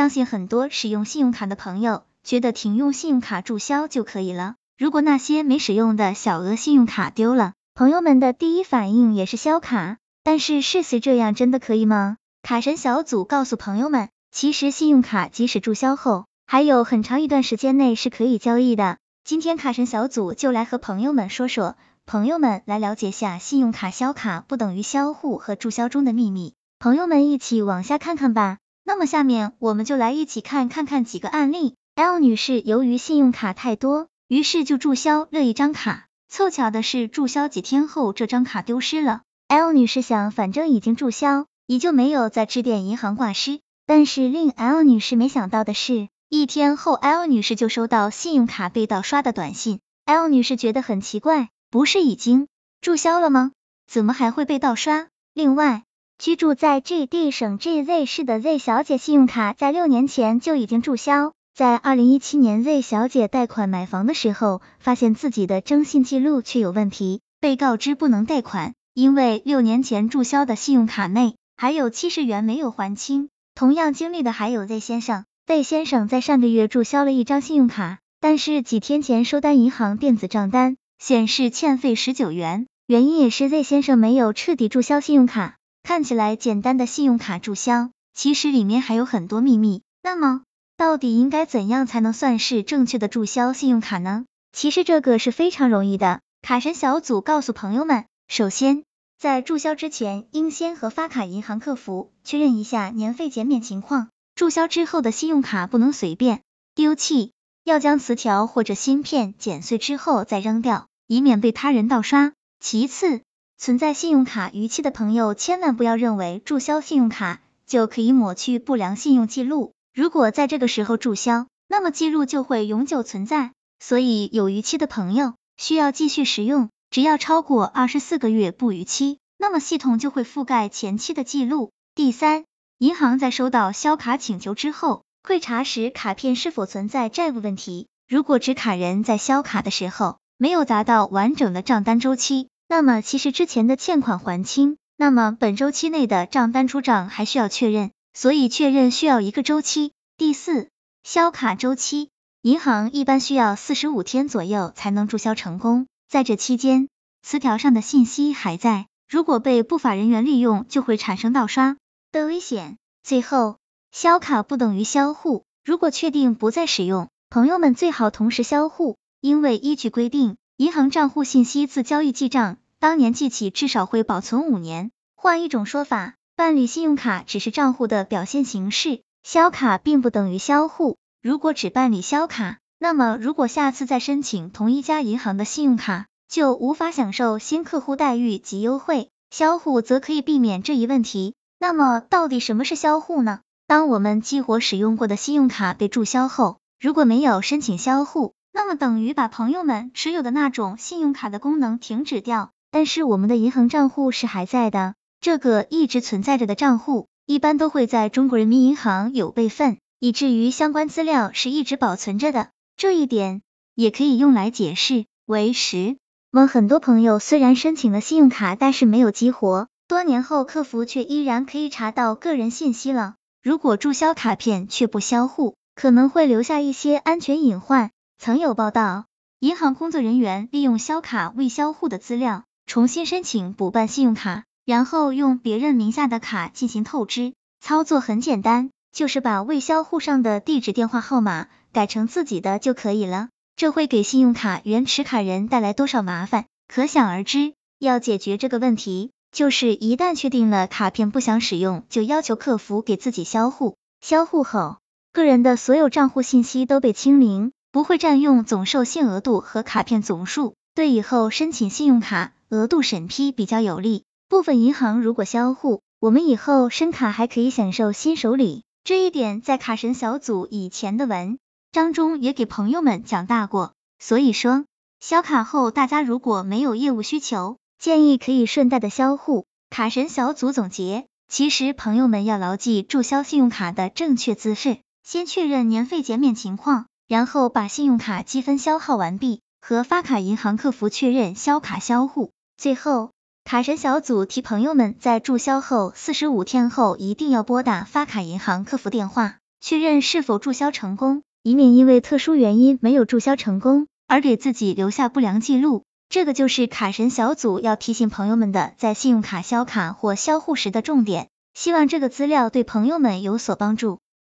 相信很多使用信用卡的朋友觉得停用信用卡注销就可以了。如果那些没使用的小额信用卡丢了，朋友们的第一反应也是销卡。但是事实这样真的可以吗？卡神小组告诉朋友们，其实信用卡即使注销后，还有很长一段时间内是可以交易的。今天卡神小组就来和朋友们说说，朋友们来了解下信用卡销卡不等于销户和注销中的秘密。朋友们一起往下看看吧。那么下面我们就来一起看看看几个案例。L 女士由于信用卡太多，于是就注销了一张卡。凑巧的是，注销几天后，这张卡丢失了。L 女士想，反正已经注销，也就没有再致电银行挂失。但是令 L 女士没想到的是，一天后 L 女士就收到信用卡被盗刷的短信。L 女士觉得很奇怪，不是已经注销了吗？怎么还会被盗刷？另外，居住在 GD 省 GZ 市的 Z 小姐信用卡在六年前就已经注销。在二零一七年，Z 小姐贷款买房的时候，发现自己的征信记录却有问题，被告知不能贷款。因为六年前注销的信用卡内还有七十元没有还清，同样经历的还有 Z 先生。Z 先生在上个月注销了一张信用卡，但是几天前收单银行电子账单显示欠费十九元，原因也是 Z 先生没有彻底注销信用卡。看起来简单的信用卡注销，其实里面还有很多秘密。那么，到底应该怎样才能算是正确的注销信用卡呢？其实这个是非常容易的。卡神小组告诉朋友们。首先，在注销之前，应先和发卡银行客服确认一下年费减免情况。注销之后的信用卡不能随便丢弃，要将磁条或者芯片剪碎之后再扔掉，以免被他人盗刷。其次，存在信用卡逾期的朋友，千万不要认为注销信用卡就可以抹去不良信用记录。如果在这个时候注销，那么记录就会永久存在。所以有逾期的朋友需要继续使用。只要超过二十四个月不逾期，那么系统就会覆盖前期的记录。第三，银行在收到销卡请求之后，会查实卡片是否存在债务问题。如果持卡人在销卡的时候没有达到完整的账单周期，那么其实之前的欠款还清，那么本周期内的账单出账还需要确认，所以确认需要一个周期。第四，销卡周期，银行一般需要四十五天左右才能注销成功。在这期间，磁条上的信息还在，如果被不法人员利用，就会产生盗刷的危险。最后，销卡不等于销户，如果确定不再使用，朋友们最好同时销户，因为依据规定，银行账户信息自交易记账当年记起至少会保存五年。换一种说法，办理信用卡只是账户的表现形式，销卡并不等于销户。如果只办理销卡，那么，如果下次再申请同一家银行的信用卡，就无法享受新客户待遇及优惠。销户则可以避免这一问题。那么，到底什么是销户呢？当我们激活使用过的信用卡被注销后，如果没有申请销户，那么等于把朋友们持有的那种信用卡的功能停止掉。但是我们的银行账户是还在的，这个一直存在着的账户，一般都会在中国人民银行有备份，以至于相关资料是一直保存着的。这一点也可以用来解释为十。问很多朋友虽然申请了信用卡，但是没有激活，多年后客服却依然可以查到个人信息了。如果注销卡片却不销户，可能会留下一些安全隐患。曾有报道，银行工作人员利用销卡未销户的资料，重新申请补办信用卡，然后用别人名下的卡进行透支。操作很简单，就是把未销户上的地址、电话号码。改成自己的就可以了，这会给信用卡原持卡人带来多少麻烦，可想而知。要解决这个问题，就是一旦确定了卡片不想使用，就要求客服给自己销户。销户后，个人的所有账户信息都被清零，不会占用总授信额度和卡片总数，对以后申请信用卡额度审批比较有利。部分银行如果销户，我们以后申卡还可以享受新手礼，这一点在卡神小组以前的文。章中也给朋友们讲大过，所以说销卡后，大家如果没有业务需求，建议可以顺带的销户。卡神小组总结，其实朋友们要牢记注销信用卡的正确姿势，先确认年费减免情况，然后把信用卡积分消耗完毕，和发卡银行客服确认销卡销户。最后，卡神小组提朋友们在注销后四十五天后一定要拨打发卡银行客服电话。确认是否注销成功，以免因为特殊原因没有注销成功而给自己留下不良记录。这个就是卡神小组要提醒朋友们的，在信用卡销卡或销户时的重点。希望这个资料对朋友们有所帮助。